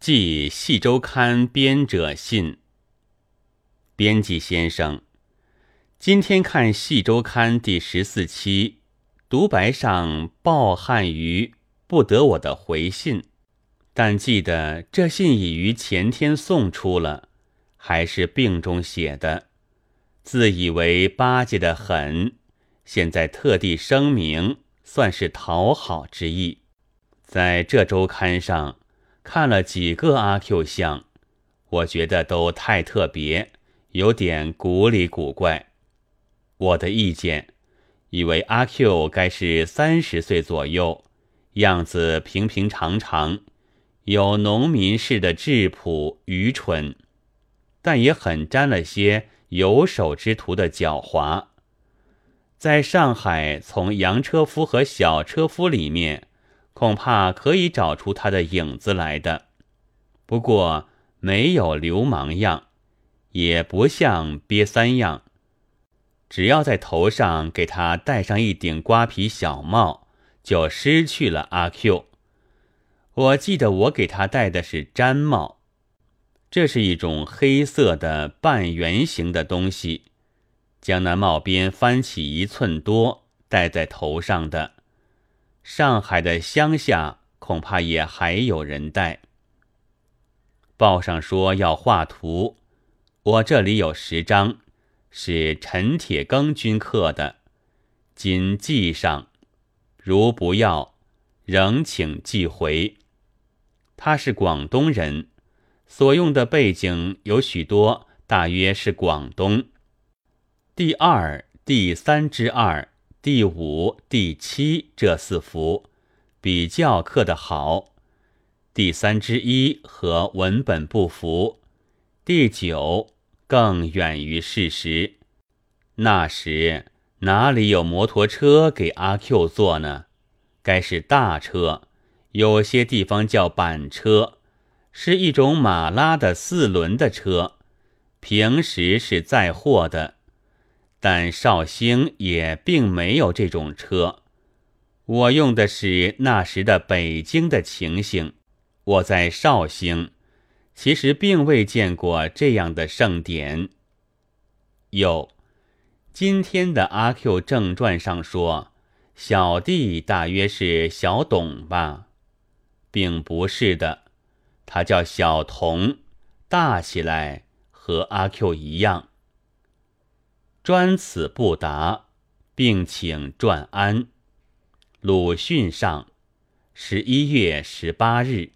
寄《系周刊》编者信，编辑先生，今天看《系周刊》第十四期，独白上抱憾于不得我的回信，但记得这信已于前天送出了，还是病中写的，自以为巴结的很，现在特地声明，算是讨好之意，在这周刊上。看了几个阿 Q 像，我觉得都太特别，有点古里古怪。我的意见，以为阿 Q 该是三十岁左右，样子平平常常，有农民式的质朴愚蠢，但也很沾了些有手之徒的狡猾。在上海，从洋车夫和小车夫里面。恐怕可以找出他的影子来的，不过没有流氓样，也不像瘪三样。只要在头上给他戴上一顶瓜皮小帽，就失去了阿 Q。我记得我给他戴的是毡帽，这是一种黑色的半圆形的东西，将那帽边翻起一寸多，戴在头上的。上海的乡下恐怕也还有人带。报上说要画图，我这里有十张，是陈铁庚君刻的，今寄上。如不要，仍请寄回。他是广东人，所用的背景有许多，大约是广东。第二、第三之二。第五、第七这四幅比较刻得好，第三之一和文本不符，第九更远于事实。那时哪里有摩托车给阿 Q 坐呢？该是大车，有些地方叫板车，是一种马拉的四轮的车，平时是载货的。但绍兴也并没有这种车，我用的是那时的北京的情形。我在绍兴，其实并未见过这样的盛典。有，今天的阿 Q 正传上说，小弟大约是小董吧，并不是的，他叫小童，大起来和阿 Q 一样。专此不答，并请转安。鲁迅上，十一月十八日。